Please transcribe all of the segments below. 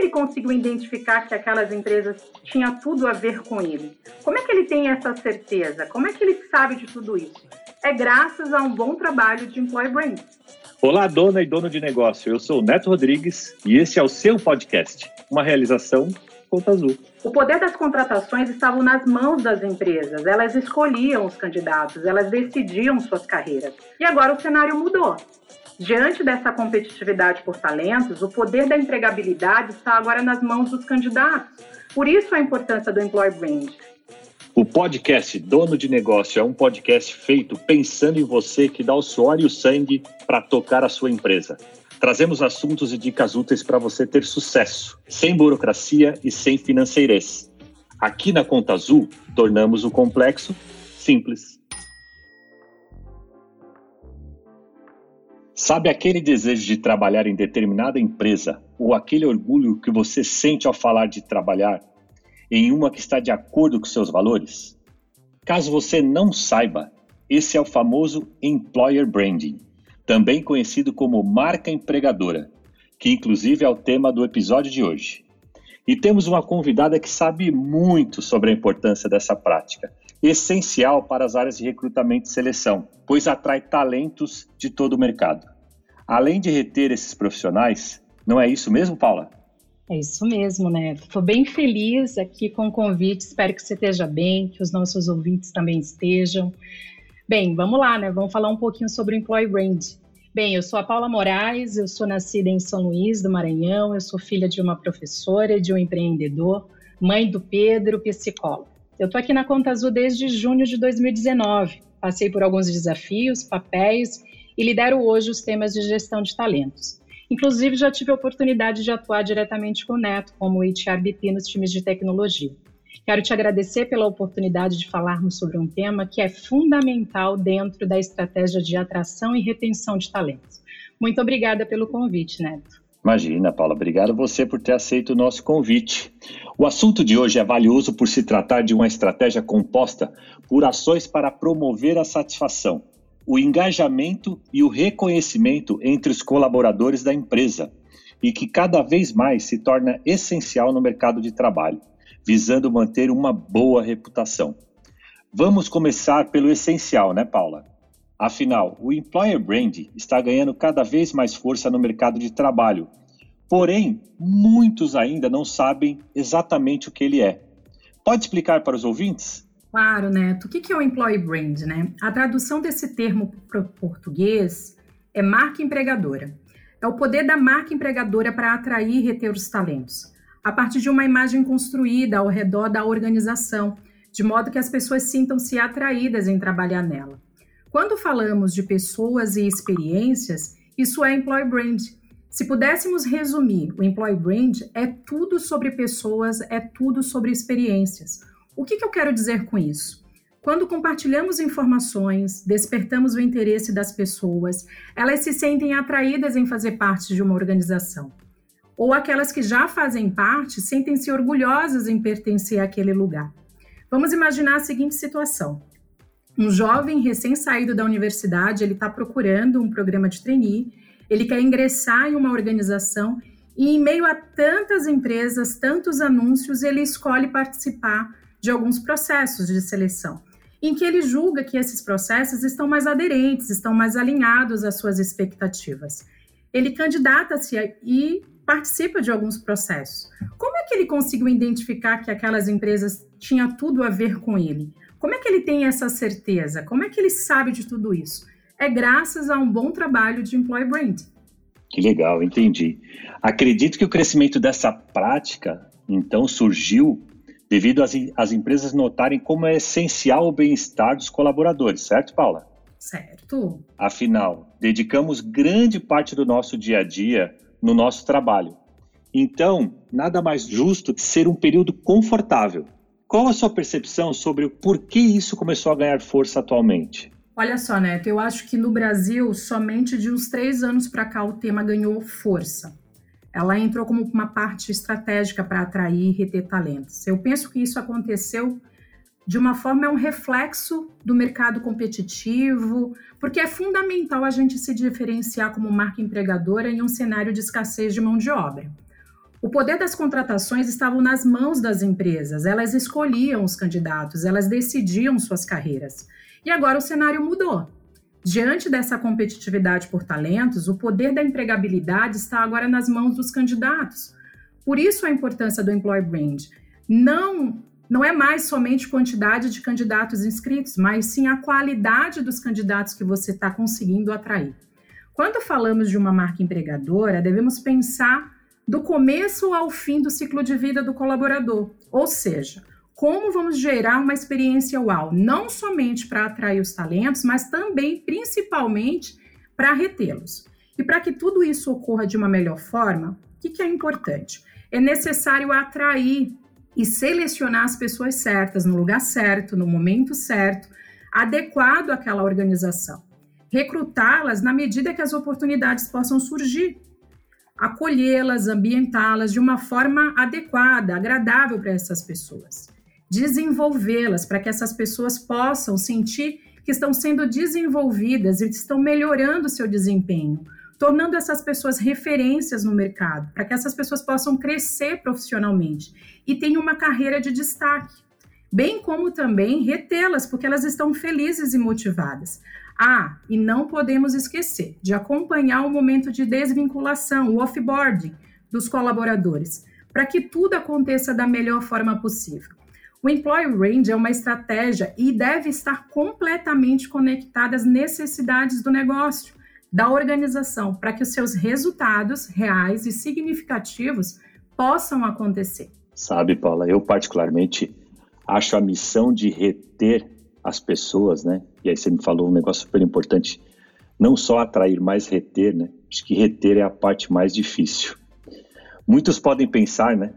ele conseguiu identificar que aquelas empresas tinham tudo a ver com ele? Como é que ele tem essa certeza? Como é que ele sabe de tudo isso? É graças a um bom trabalho de Employee Brand. Olá, dona e dono de negócio. Eu sou o Neto Rodrigues e esse é o seu podcast, uma realização Conta Azul. O poder das contratações estava nas mãos das empresas. Elas escolhiam os candidatos, elas decidiam suas carreiras. E agora o cenário mudou. Diante dessa competitividade por talentos, o poder da empregabilidade está agora nas mãos dos candidatos. Por isso a importância do Employer Brand. O podcast Dono de Negócio é um podcast feito pensando em você que dá o suor e o sangue para tocar a sua empresa. Trazemos assuntos e dicas úteis para você ter sucesso, sem burocracia e sem financeirez. Aqui na Conta Azul, tornamos o complexo simples. Sabe aquele desejo de trabalhar em determinada empresa ou aquele orgulho que você sente ao falar de trabalhar em uma que está de acordo com seus valores? Caso você não saiba, esse é o famoso employer branding, também conhecido como marca empregadora, que inclusive é o tema do episódio de hoje. E temos uma convidada que sabe muito sobre a importância dessa prática, essencial para as áreas de recrutamento e seleção, pois atrai talentos de todo o mercado. Além de reter esses profissionais, não é isso mesmo, Paula? É isso mesmo, né? Estou bem feliz aqui com o convite. Espero que você esteja bem, que os nossos ouvintes também estejam. Bem, vamos lá, né? Vamos falar um pouquinho sobre o Employee Brand. Bem, eu sou a Paula Moraes, eu sou nascida em São Luís do Maranhão, eu sou filha de uma professora e de um empreendedor, mãe do Pedro, psicólogo. Eu estou aqui na Conta Azul desde junho de 2019. Passei por alguns desafios, papéis e lidero hoje os temas de gestão de talentos. Inclusive, já tive a oportunidade de atuar diretamente com o Neto, como HRBP nos times de tecnologia. Quero te agradecer pela oportunidade de falarmos sobre um tema que é fundamental dentro da estratégia de atração e retenção de talentos. Muito obrigada pelo convite, Neto. Imagina, Paula, obrigado você por ter aceito o nosso convite. O assunto de hoje é valioso por se tratar de uma estratégia composta por ações para promover a satisfação, o engajamento e o reconhecimento entre os colaboradores da empresa e que cada vez mais se torna essencial no mercado de trabalho, visando manter uma boa reputação. Vamos começar pelo essencial, né, Paula? Afinal, o employer brand está ganhando cada vez mais força no mercado de trabalho. Porém, muitos ainda não sabem exatamente o que ele é. Pode explicar para os ouvintes? Claro, Neto. O que é o employee brand, né? A tradução desse termo para o português é marca empregadora. É o poder da marca empregadora para atrair e reter os talentos, a partir de uma imagem construída ao redor da organização, de modo que as pessoas sintam-se atraídas em trabalhar nela. Quando falamos de pessoas e experiências, isso é employee brand. Se pudéssemos resumir, o employee brand é tudo sobre pessoas, é tudo sobre experiências. O que, que eu quero dizer com isso? Quando compartilhamos informações, despertamos o interesse das pessoas, elas se sentem atraídas em fazer parte de uma organização. Ou aquelas que já fazem parte sentem-se orgulhosas em pertencer àquele lugar. Vamos imaginar a seguinte situação. Um jovem recém-saído da universidade, ele está procurando um programa de trainee, ele quer ingressar em uma organização e em meio a tantas empresas, tantos anúncios, ele escolhe participar de alguns processos de seleção, em que ele julga que esses processos estão mais aderentes, estão mais alinhados às suas expectativas. Ele candidata-se e participa de alguns processos. Como é que ele conseguiu identificar que aquelas empresas tinham tudo a ver com ele? Como é que ele tem essa certeza? Como é que ele sabe de tudo isso? É graças a um bom trabalho de employee brand. Que legal, entendi. Acredito que o crescimento dessa prática, então, surgiu devido às, às empresas notarem como é essencial o bem-estar dos colaboradores, certo, Paula? Certo. Afinal, dedicamos grande parte do nosso dia a dia no nosso trabalho. Então, nada mais justo que ser um período confortável. Qual a sua percepção sobre o porquê isso começou a ganhar força atualmente? Olha só, Neto, eu acho que no Brasil, somente de uns três anos para cá, o tema ganhou força ela entrou como uma parte estratégica para atrair e reter talentos. Eu penso que isso aconteceu de uma forma, é um reflexo do mercado competitivo, porque é fundamental a gente se diferenciar como marca empregadora em um cenário de escassez de mão de obra. O poder das contratações estava nas mãos das empresas, elas escolhiam os candidatos, elas decidiam suas carreiras. E agora o cenário mudou. Diante dessa competitividade por talentos, o poder da empregabilidade está agora nas mãos dos candidatos. Por isso a importância do Employee Brand. Não, não é mais somente quantidade de candidatos inscritos, mas sim a qualidade dos candidatos que você está conseguindo atrair. Quando falamos de uma marca empregadora, devemos pensar do começo ao fim do ciclo de vida do colaborador, ou seja, como vamos gerar uma experiência uau, não somente para atrair os talentos, mas também, principalmente, para retê-los. E para que tudo isso ocorra de uma melhor forma, o que, que é importante? É necessário atrair e selecionar as pessoas certas, no lugar certo, no momento certo, adequado àquela organização. Recrutá-las na medida que as oportunidades possam surgir. Acolhê-las, ambientá-las de uma forma adequada, agradável para essas pessoas. Desenvolvê-las para que essas pessoas possam sentir que estão sendo desenvolvidas e estão melhorando seu desempenho, tornando essas pessoas referências no mercado, para que essas pessoas possam crescer profissionalmente e tenham uma carreira de destaque, bem como também retê-las, porque elas estão felizes e motivadas. Ah, e não podemos esquecer de acompanhar o momento de desvinculação, o offboarding dos colaboradores, para que tudo aconteça da melhor forma possível. O Employee Range é uma estratégia e deve estar completamente conectada às necessidades do negócio, da organização, para que os seus resultados reais e significativos possam acontecer. Sabe, Paula, eu particularmente acho a missão de reter as pessoas, né? E aí você me falou um negócio super importante, não só atrair, mas reter, né? Acho que reter é a parte mais difícil. Muitos podem pensar, né,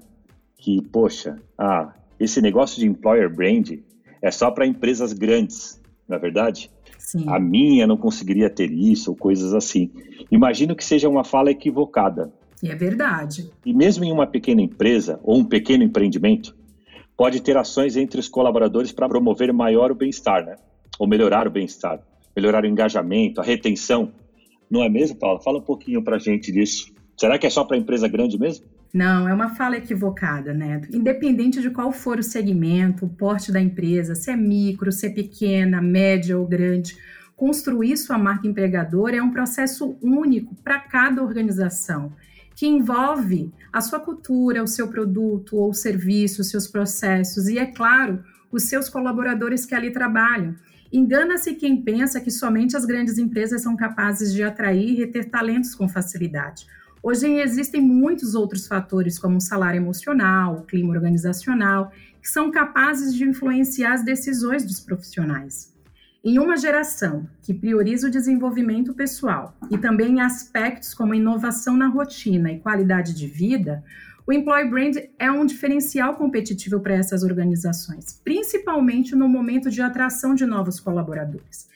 que, poxa, ah, esse negócio de employer brand é só para empresas grandes, na é verdade? Sim. A minha não conseguiria ter isso, ou coisas assim. Imagino que seja uma fala equivocada. E é verdade. E mesmo em uma pequena empresa ou um pequeno empreendimento, pode ter ações entre os colaboradores para promover maior o bem-estar, né? Ou melhorar o bem-estar, melhorar o engajamento, a retenção. Não é mesmo, Paula? Fala um pouquinho para a gente disso. Será que é só para empresa grande mesmo? Não, é uma fala equivocada, né? Independente de qual for o segmento, o porte da empresa, se é micro, se é pequena, média ou grande, construir sua marca empregadora é um processo único para cada organização, que envolve a sua cultura, o seu produto ou serviço, os seus processos e, é claro, os seus colaboradores que ali trabalham. Engana-se quem pensa que somente as grandes empresas são capazes de atrair e reter talentos com facilidade. Hoje existem muitos outros fatores, como o salário emocional, o clima organizacional, que são capazes de influenciar as decisões dos profissionais. Em uma geração que prioriza o desenvolvimento pessoal e também aspectos como inovação na rotina e qualidade de vida, o Employee Brand é um diferencial competitivo para essas organizações, principalmente no momento de atração de novos colaboradores.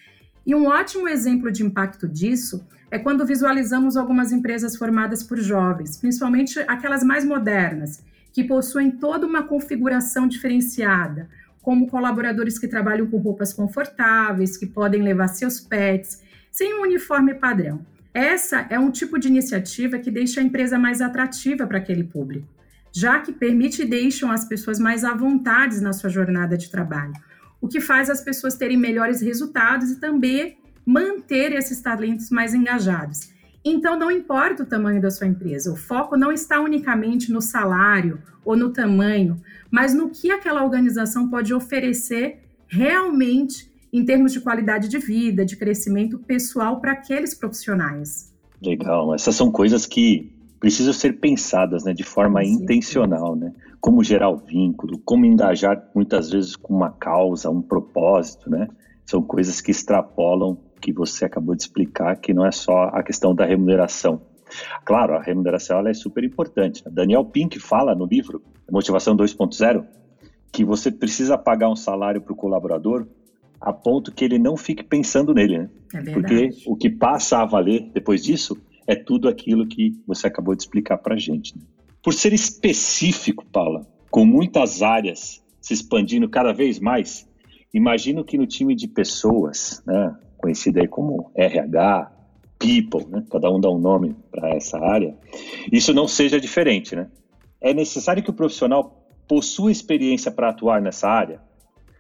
E um ótimo exemplo de impacto disso é quando visualizamos algumas empresas formadas por jovens, principalmente aquelas mais modernas, que possuem toda uma configuração diferenciada, como colaboradores que trabalham com roupas confortáveis, que podem levar seus pets, sem um uniforme padrão. Essa é um tipo de iniciativa que deixa a empresa mais atrativa para aquele público, já que permite e deixam as pessoas mais à vontade na sua jornada de trabalho o que faz as pessoas terem melhores resultados e também manter esses talentos mais engajados. Então, não importa o tamanho da sua empresa, o foco não está unicamente no salário ou no tamanho, mas no que aquela organização pode oferecer realmente em termos de qualidade de vida, de crescimento pessoal para aqueles profissionais. Legal, essas são coisas que precisam ser pensadas né, de forma Sim. intencional, né? Como gerar o vínculo, como engajar muitas vezes com uma causa, um propósito, né? São coisas que extrapolam que você acabou de explicar, que não é só a questão da remuneração. Claro, a remuneração ela é super importante. Né? Daniel Pink fala no livro Motivação 2.0 que você precisa pagar um salário para o colaborador a ponto que ele não fique pensando nele, né? É Porque o que passa a valer depois disso é tudo aquilo que você acabou de explicar para a gente. Né? Por ser específico, Paula, com muitas áreas se expandindo cada vez mais, imagino que no time de pessoas, né, conhecido aí como RH, People, né, cada um dá um nome para essa área, isso não seja diferente, né? é necessário que o profissional possua experiência para atuar nessa área?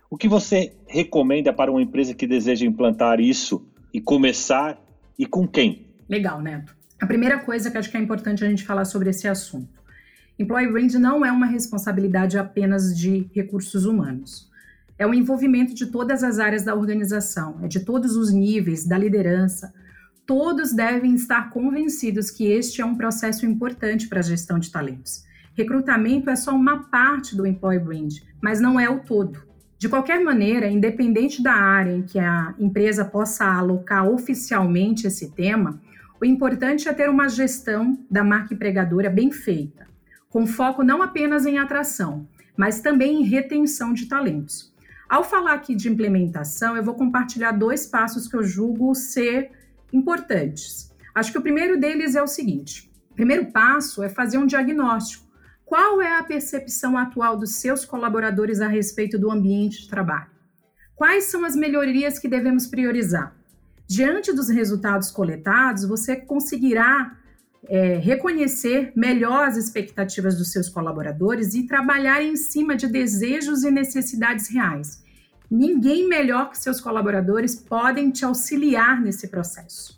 O que você recomenda para uma empresa que deseja implantar isso e começar e com quem? Legal, Neto. A primeira coisa que acho que é importante a gente falar sobre esse assunto. Employee Brand não é uma responsabilidade apenas de recursos humanos. É o envolvimento de todas as áreas da organização, é de todos os níveis, da liderança. Todos devem estar convencidos que este é um processo importante para a gestão de talentos. Recrutamento é só uma parte do Employee Brand, mas não é o todo. De qualquer maneira, independente da área em que a empresa possa alocar oficialmente esse tema, o importante é ter uma gestão da marca empregadora bem feita, com foco não apenas em atração, mas também em retenção de talentos. Ao falar aqui de implementação, eu vou compartilhar dois passos que eu julgo ser importantes. Acho que o primeiro deles é o seguinte: o primeiro passo é fazer um diagnóstico qual é a percepção atual dos seus colaboradores a respeito do ambiente de trabalho? Quais são as melhorias que devemos priorizar? Diante dos resultados coletados, você conseguirá é, reconhecer melhor as expectativas dos seus colaboradores e trabalhar em cima de desejos e necessidades reais. Ninguém melhor que seus colaboradores podem te auxiliar nesse processo.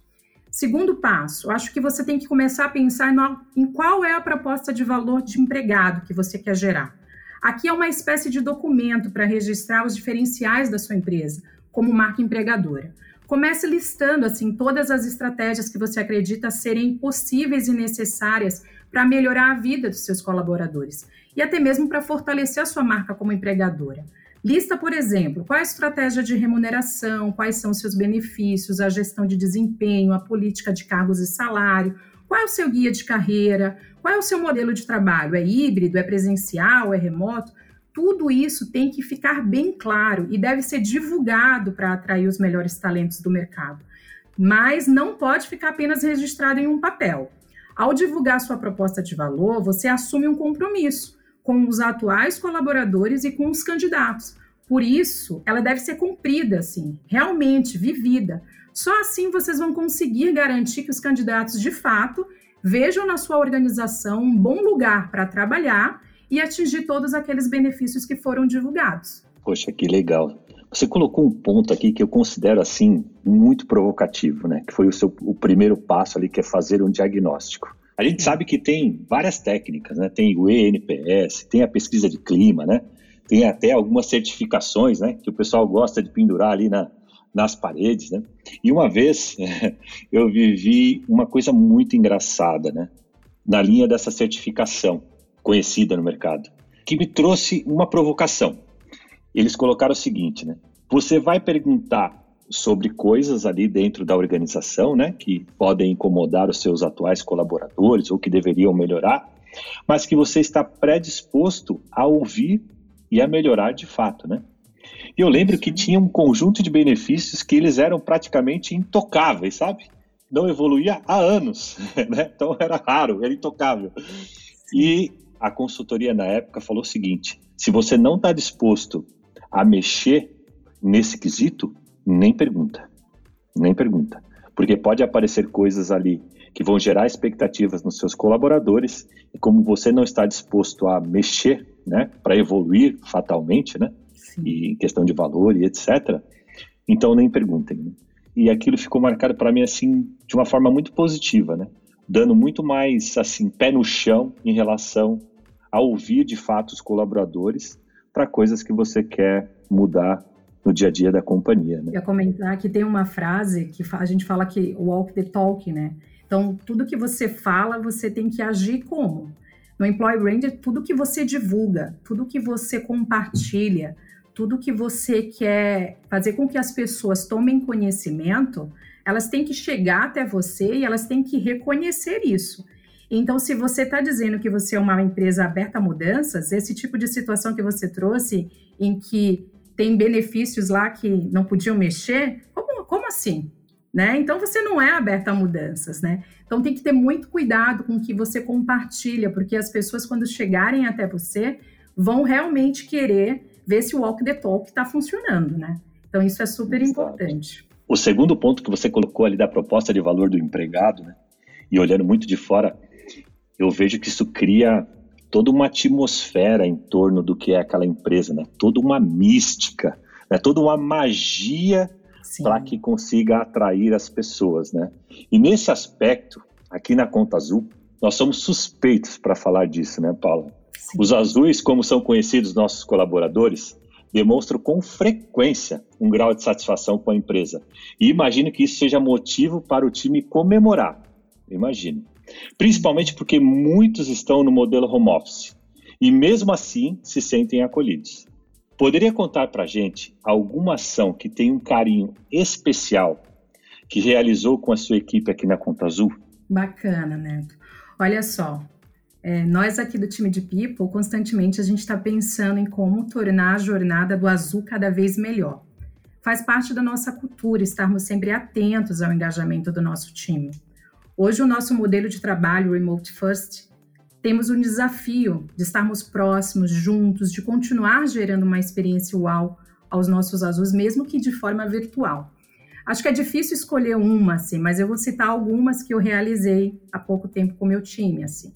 Segundo passo, acho que você tem que começar a pensar no, em qual é a proposta de valor de empregado que você quer gerar. Aqui é uma espécie de documento para registrar os diferenciais da sua empresa, como marca empregadora. Comece listando assim todas as estratégias que você acredita serem possíveis e necessárias para melhorar a vida dos seus colaboradores e até mesmo para fortalecer a sua marca como empregadora. Lista, por exemplo, qual é a estratégia de remuneração, quais são os seus benefícios, a gestão de desempenho, a política de cargos e salário, qual é o seu guia de carreira, qual é o seu modelo de trabalho, é híbrido, é presencial, é remoto? Tudo isso tem que ficar bem claro e deve ser divulgado para atrair os melhores talentos do mercado. Mas não pode ficar apenas registrado em um papel. Ao divulgar sua proposta de valor, você assume um compromisso com os atuais colaboradores e com os candidatos. Por isso, ela deve ser cumprida, assim, realmente vivida. Só assim vocês vão conseguir garantir que os candidatos, de fato, vejam na sua organização um bom lugar para trabalhar e atingir todos aqueles benefícios que foram divulgados. Poxa, que legal. Você colocou um ponto aqui que eu considero assim muito provocativo, né? Que foi o seu o primeiro passo ali, que é fazer um diagnóstico. A gente sabe que tem várias técnicas, né? Tem o ENPS, tem a pesquisa de clima, né? Tem até algumas certificações, né? Que o pessoal gosta de pendurar ali na, nas paredes, né? E uma vez eu vivi uma coisa muito engraçada, né? Na linha dessa certificação conhecida no mercado, que me trouxe uma provocação. Eles colocaram o seguinte, né? Você vai perguntar sobre coisas ali dentro da organização, né, que podem incomodar os seus atuais colaboradores ou que deveriam melhorar, mas que você está predisposto a ouvir e a melhorar de fato, né? E eu lembro que tinha um conjunto de benefícios que eles eram praticamente intocáveis, sabe? Não evoluía há anos, né? Então era raro, era intocável. E a consultoria na época falou o seguinte: se você não está disposto a mexer nesse quesito, nem pergunta. Nem pergunta. Porque pode aparecer coisas ali que vão gerar expectativas nos seus colaboradores e como você não está disposto a mexer, né, para evoluir fatalmente, né, Sim. e em questão de valor e etc. Então nem perguntem. Né? E aquilo ficou marcado para mim assim de uma forma muito positiva, né, dando muito mais assim pé no chão em relação a ouvir de fato os colaboradores para coisas que você quer mudar no dia a dia da companhia. Né? Eu ia comentar que tem uma frase que a gente fala que walk the talk, né? Então, tudo que você fala, você tem que agir como? No Employee Brand, é tudo que você divulga, tudo que você compartilha, tudo que você quer fazer com que as pessoas tomem conhecimento, elas têm que chegar até você e elas têm que reconhecer isso. Então, se você está dizendo que você é uma empresa aberta a mudanças, esse tipo de situação que você trouxe, em que tem benefícios lá que não podiam mexer? Como, como assim? Né? Então você não é aberto a mudanças, né? Então tem que ter muito cuidado com o que você compartilha, porque as pessoas quando chegarem até você vão realmente querer ver se o walk the talk está funcionando, né? Então isso é super importante. O segundo ponto que você colocou ali da proposta de valor do empregado, né? E olhando muito de fora, eu vejo que isso cria toda uma atmosfera em torno do que é aquela empresa, né? Toda uma mística, né? Toda uma magia para que consiga atrair as pessoas, né? E nesse aspecto, aqui na Conta Azul, nós somos suspeitos para falar disso, né, Paula? Sim. Os azuis, como são conhecidos nossos colaboradores, demonstram com frequência um grau de satisfação com a empresa. E imagino que isso seja motivo para o time comemorar. Imagino. Principalmente porque muitos estão no modelo home office e, mesmo assim, se sentem acolhidos. Poderia contar para a gente alguma ação que tem um carinho especial que realizou com a sua equipe aqui na Conta Azul? Bacana, Neto. Olha só, é, nós aqui do time de People, constantemente a gente está pensando em como tornar a jornada do azul cada vez melhor. Faz parte da nossa cultura estarmos sempre atentos ao engajamento do nosso time. Hoje, o nosso modelo de trabalho Remote First, temos um desafio de estarmos próximos, juntos, de continuar gerando uma experiência uau aos nossos azuis, mesmo que de forma virtual. Acho que é difícil escolher uma, assim, mas eu vou citar algumas que eu realizei há pouco tempo com meu time, assim.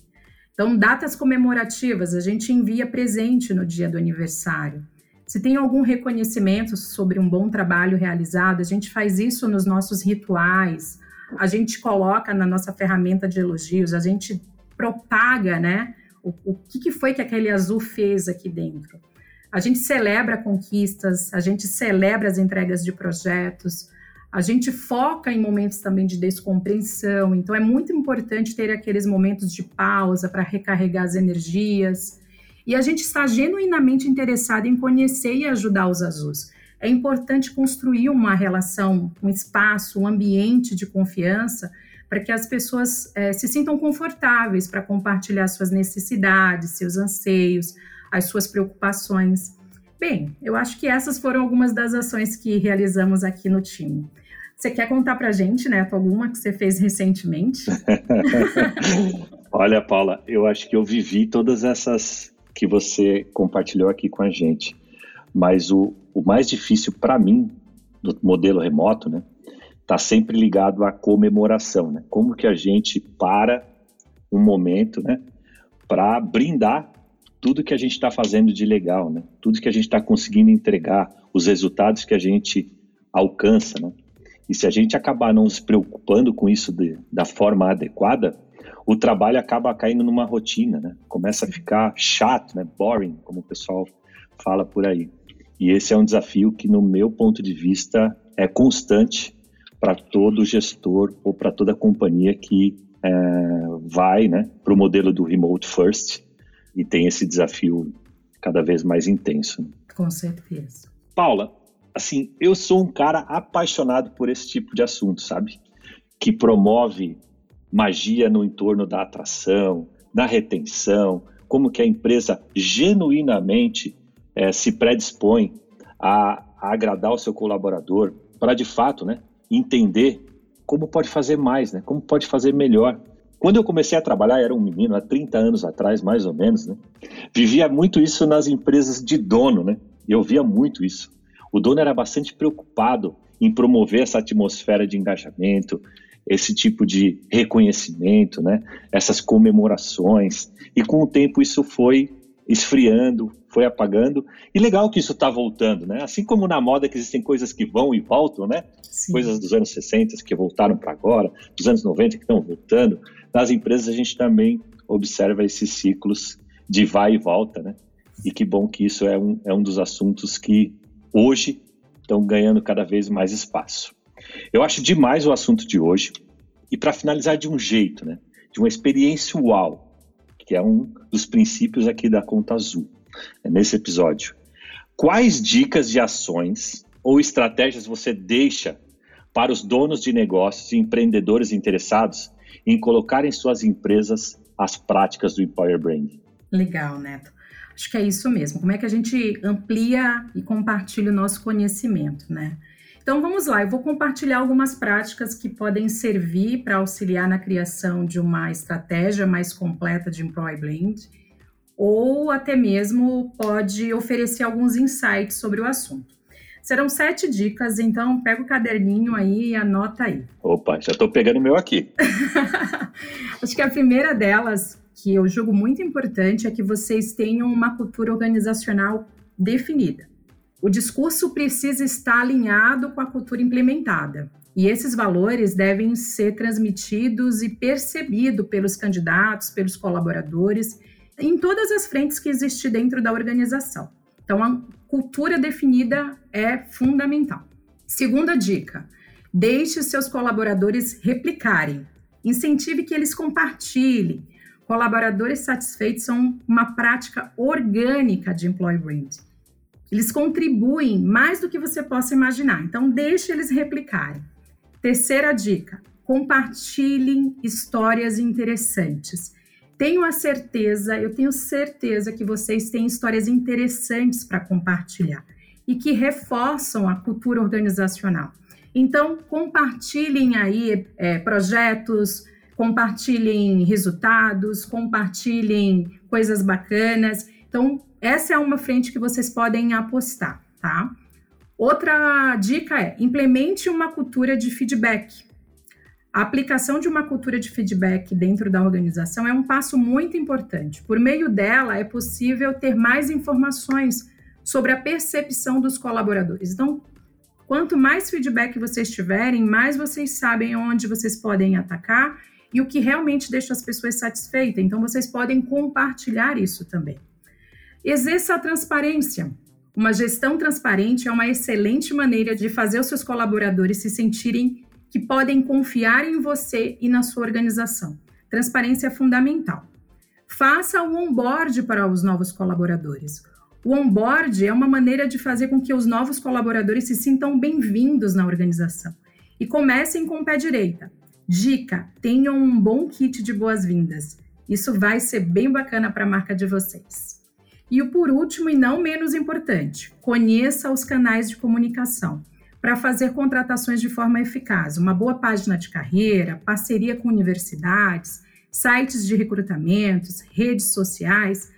Então, datas comemorativas, a gente envia presente no dia do aniversário. Se tem algum reconhecimento sobre um bom trabalho realizado, a gente faz isso nos nossos rituais, a gente coloca na nossa ferramenta de elogios, a gente propaga, né? O, o que, que foi que aquele azul fez aqui dentro. A gente celebra conquistas, a gente celebra as entregas de projetos, a gente foca em momentos também de descompreensão, então é muito importante ter aqueles momentos de pausa para recarregar as energias. E a gente está genuinamente interessado em conhecer e ajudar os azuis. É importante construir uma relação, um espaço, um ambiente de confiança para que as pessoas é, se sintam confortáveis para compartilhar suas necessidades, seus anseios, as suas preocupações. Bem, eu acho que essas foram algumas das ações que realizamos aqui no time. Você quer contar para a gente, Neto, alguma que você fez recentemente? Olha, Paula, eu acho que eu vivi todas essas que você compartilhou aqui com a gente. Mas o, o mais difícil para mim, do modelo remoto, né, está sempre ligado à comemoração, né? Como que a gente para um momento, né, para brindar tudo que a gente está fazendo de legal, né? Tudo que a gente está conseguindo entregar, os resultados que a gente alcança, né? E se a gente acabar não se preocupando com isso de, da forma adequada, o trabalho acaba caindo numa rotina, né? Começa a ficar chato, né? Boring, como o pessoal fala por aí. E esse é um desafio que, no meu ponto de vista, é constante para todo gestor ou para toda companhia que é, vai né, para o modelo do remote first e tem esse desafio cada vez mais intenso. Com certeza. Paula, assim, eu sou um cara apaixonado por esse tipo de assunto, sabe? Que promove magia no entorno da atração, na retenção, como que a empresa genuinamente é, se predispõe a, a, agradar o seu colaborador para de fato, né, entender como pode fazer mais, né, como pode fazer melhor. Quando eu comecei a trabalhar, era um menino, há 30 anos atrás, mais ou menos, né, vivia muito isso nas empresas de dono, né, eu via muito isso o dono era bastante preocupado em promover essa atmosfera de engajamento, esse tipo de reconhecimento, né? essas comemorações. E com o tempo isso foi esfriando, foi apagando. E legal que isso está voltando, né? Assim como na moda que existem coisas que vão e voltam, né? Sim. Coisas dos anos 60 que voltaram para agora, dos anos 90 que estão voltando. Nas empresas a gente também observa esses ciclos de vai e volta, né? E que bom que isso é um, é um dos assuntos que hoje estão ganhando cada vez mais espaço. Eu acho demais o assunto de hoje. E para finalizar de um jeito, né, de uma experiência uau, que é um dos princípios aqui da Conta Azul, né, nesse episódio. Quais dicas de ações ou estratégias você deixa para os donos de negócios e empreendedores interessados em colocar em suas empresas as práticas do Employer Branding? Legal, Neto. Acho que é isso mesmo. Como é que a gente amplia e compartilha o nosso conhecimento, né? Então vamos lá, eu vou compartilhar algumas práticas que podem servir para auxiliar na criação de uma estratégia mais completa de Employee Blend, ou até mesmo pode oferecer alguns insights sobre o assunto. Serão sete dicas, então pega o caderninho aí e anota aí. Opa, já estou pegando o meu aqui. Acho que a primeira delas que eu julgo muito importante é que vocês tenham uma cultura organizacional definida. O discurso precisa estar alinhado com a cultura implementada. E esses valores devem ser transmitidos e percebidos pelos candidatos, pelos colaboradores, em todas as frentes que existem dentro da organização. Então, a cultura definida é fundamental. Segunda dica: deixe seus colaboradores replicarem. Incentive que eles compartilhem. Colaboradores satisfeitos são uma prática orgânica de employee brand. Eles contribuem mais do que você possa imaginar. Então, deixe eles replicarem. Terceira dica: compartilhem histórias interessantes. Tenho a certeza, eu tenho certeza que vocês têm histórias interessantes para compartilhar e que reforçam a cultura organizacional. Então, compartilhem aí é, projetos, compartilhem resultados, compartilhem coisas bacanas. Então, essa é uma frente que vocês podem apostar, tá? Outra dica é implemente uma cultura de feedback. A aplicação de uma cultura de feedback dentro da organização é um passo muito importante. Por meio dela, é possível ter mais informações sobre a percepção dos colaboradores. Então, quanto mais feedback vocês tiverem, mais vocês sabem onde vocês podem atacar e o que realmente deixa as pessoas satisfeitas. Então, vocês podem compartilhar isso também. Exerça a transparência. Uma gestão transparente é uma excelente maneira de fazer os seus colaboradores se sentirem que podem confiar em você e na sua organização. Transparência é fundamental. Faça o onboard para os novos colaboradores. O onboard é uma maneira de fazer com que os novos colaboradores se sintam bem-vindos na organização. E comecem com o pé direita. Dica: tenham um bom kit de boas-vindas. Isso vai ser bem bacana para a marca de vocês. E o por último e não menos importante, conheça os canais de comunicação para fazer contratações de forma eficaz. Uma boa página de carreira, parceria com universidades, sites de recrutamentos, redes sociais.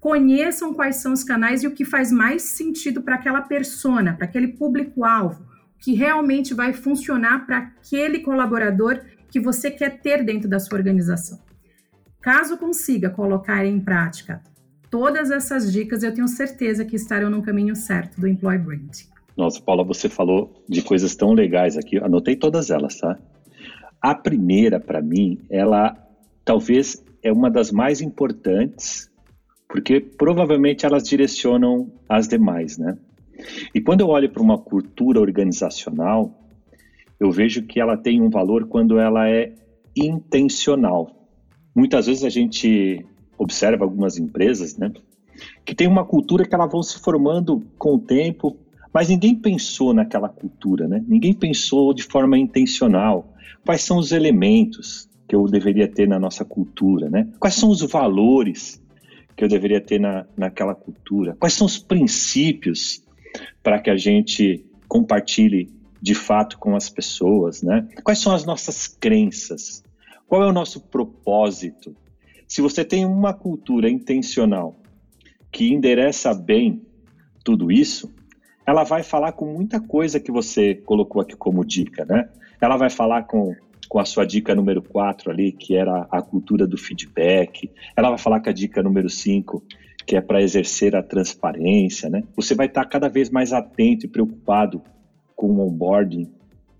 Conheçam quais são os canais e o que faz mais sentido para aquela persona, para aquele público-alvo, que realmente vai funcionar para aquele colaborador que você quer ter dentro da sua organização. Caso consiga colocar em prática Todas essas dicas eu tenho certeza que estarão no caminho certo do Employee Brand. Nossa, Paula, você falou de coisas tão legais aqui. Anotei todas elas, tá? A primeira, para mim, ela talvez é uma das mais importantes, porque provavelmente elas direcionam as demais, né? E quando eu olho para uma cultura organizacional, eu vejo que ela tem um valor quando ela é intencional. Muitas vezes a gente observa algumas empresas, né, que tem uma cultura que elas vão se formando com o tempo, mas ninguém pensou naquela cultura, né? Ninguém pensou de forma intencional. Quais são os elementos que eu deveria ter na nossa cultura, né? Quais são os valores que eu deveria ter na, naquela cultura? Quais são os princípios para que a gente compartilhe de fato com as pessoas, né? Quais são as nossas crenças? Qual é o nosso propósito? Se você tem uma cultura intencional que endereça bem tudo isso, ela vai falar com muita coisa que você colocou aqui como dica, né? Ela vai falar com, com a sua dica número 4 ali, que era a cultura do feedback. Ela vai falar com a dica número 5, que é para exercer a transparência, né? Você vai estar cada vez mais atento e preocupado com o onboarding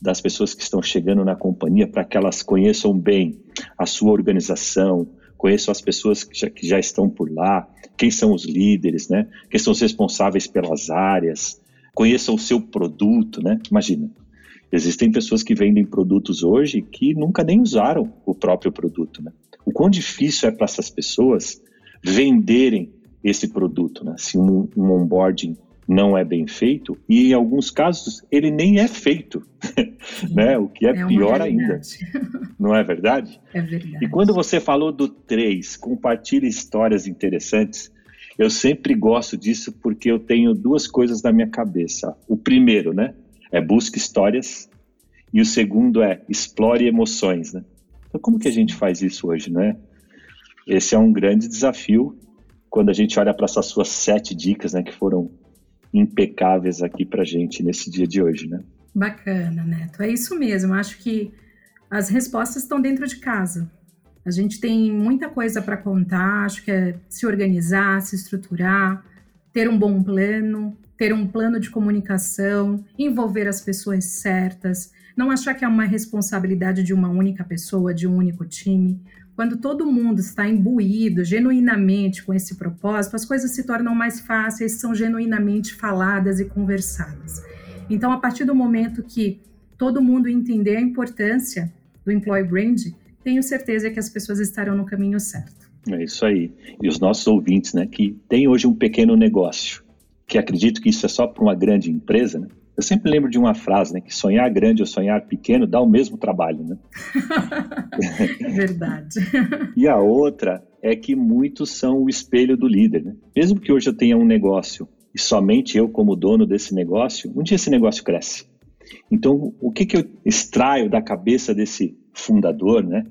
das pessoas que estão chegando na companhia para que elas conheçam bem a sua organização, conheçam as pessoas que já, que já estão por lá, quem são os líderes, né? Quem são os responsáveis pelas áreas, conheçam o seu produto, né? Imagina, existem pessoas que vendem produtos hoje que nunca nem usaram o próprio produto, né? O quão difícil é para essas pessoas venderem esse produto, né? Se um, um onboarding não é bem feito e em alguns casos ele nem é feito, né? O que é, é pior ainda. Não é verdade? É verdade. E quando você falou do 3, compartilhe histórias interessantes, eu sempre gosto disso porque eu tenho duas coisas na minha cabeça. O primeiro, né, é busque histórias e o segundo é explore emoções, né? Então como que a gente faz isso hoje, né? Esse é um grande desafio quando a gente olha para essas suas sete dicas, né, que foram impecáveis aqui para gente nesse dia de hoje, né? Bacana, Neto. É isso mesmo. Acho que as respostas estão dentro de casa. A gente tem muita coisa para contar, acho que é se organizar, se estruturar, ter um bom plano, ter um plano de comunicação, envolver as pessoas certas, não achar que é uma responsabilidade de uma única pessoa, de um único time. Quando todo mundo está imbuído genuinamente com esse propósito, as coisas se tornam mais fáceis, são genuinamente faladas e conversadas. Então, a partir do momento que todo mundo entender a importância do employee brand, tenho certeza que as pessoas estarão no caminho certo. É isso aí. E os nossos ouvintes, né, que têm hoje um pequeno negócio, que acredito que isso é só para uma grande empresa, né? Eu sempre lembro de uma frase, né, que sonhar grande ou sonhar pequeno dá o mesmo trabalho, né? Verdade. e a outra é que muitos são o espelho do líder, né? Mesmo que hoje eu tenha um negócio e somente eu como dono desse negócio, um dia esse negócio cresce. Então, o que, que eu extraio da cabeça desse fundador, né?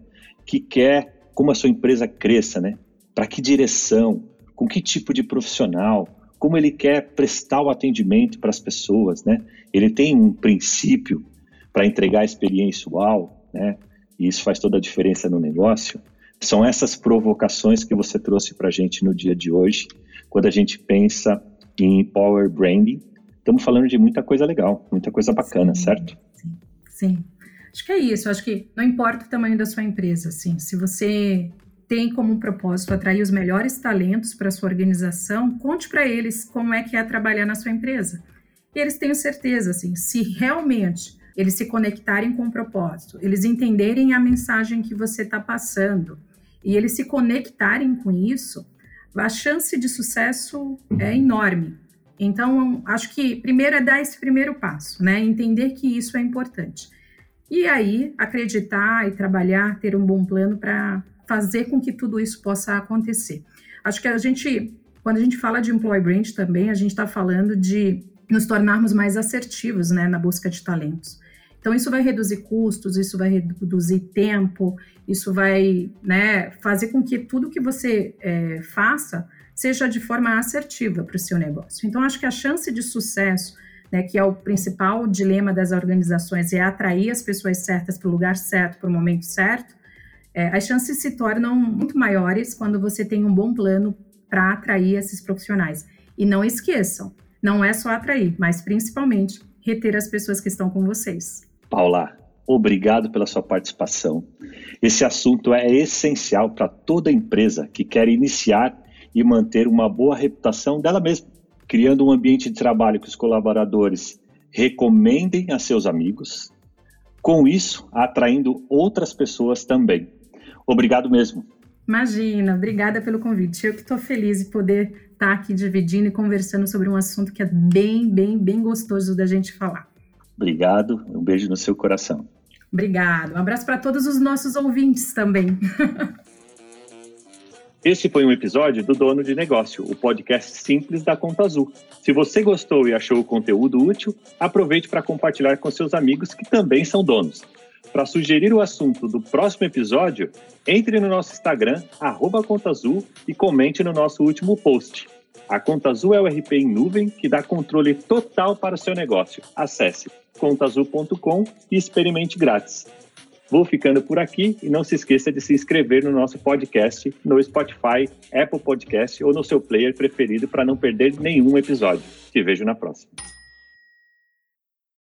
Que quer como a sua empresa cresça, né? Para que direção? Com que tipo de profissional? Como ele quer prestar o atendimento para as pessoas, né? Ele tem um princípio para entregar experiência uau, né? E isso faz toda a diferença no negócio. São essas provocações que você trouxe para a gente no dia de hoje, quando a gente pensa em Power Branding. Estamos falando de muita coisa legal, muita coisa bacana, sim, certo? Sim, sim. Acho que é isso. Acho que não importa o tamanho da sua empresa, assim, se você tem como propósito atrair os melhores talentos para sua organização, conte para eles como é que é trabalhar na sua empresa. E eles tenham certeza, assim, se realmente eles se conectarem com o propósito, eles entenderem a mensagem que você está passando e eles se conectarem com isso, a chance de sucesso é enorme. Então, acho que primeiro é dar esse primeiro passo, né? Entender que isso é importante. E aí, acreditar e trabalhar, ter um bom plano para fazer com que tudo isso possa acontecer. Acho que a gente, quando a gente fala de employee brand também, a gente está falando de nos tornarmos mais assertivos, né, na busca de talentos. Então, isso vai reduzir custos, isso vai reduzir tempo, isso vai né, fazer com que tudo que você é, faça seja de forma assertiva para o seu negócio. Então, acho que a chance de sucesso, né, que é o principal dilema das organizações, é atrair as pessoas certas para o lugar certo, para o momento certo, é, as chances se tornam muito maiores quando você tem um bom plano para atrair esses profissionais. E não esqueçam, não é só atrair, mas principalmente reter as pessoas que estão com vocês. Paula, obrigado pela sua participação. Esse assunto é essencial para toda empresa que quer iniciar e manter uma boa reputação dela mesma, criando um ambiente de trabalho que os colaboradores recomendem a seus amigos, com isso atraindo outras pessoas também. Obrigado mesmo. Imagina, obrigada pelo convite. Eu que estou feliz de poder estar tá aqui dividindo e conversando sobre um assunto que é bem, bem, bem gostoso da gente falar. Obrigado, um beijo no seu coração. Obrigado, um abraço para todos os nossos ouvintes também. Este foi um episódio do Dono de Negócio, o podcast simples da Conta Azul. Se você gostou e achou o conteúdo útil, aproveite para compartilhar com seus amigos que também são donos. Para sugerir o assunto do próximo episódio, entre no nosso Instagram, arroba Conta Azul, e comente no nosso último post. A Conta Azul é o RP em nuvem que dá controle total para o seu negócio. Acesse contaazul.com e experimente grátis. Vou ficando por aqui e não se esqueça de se inscrever no nosso podcast no Spotify, Apple Podcast ou no seu player preferido para não perder nenhum episódio. Te vejo na próxima.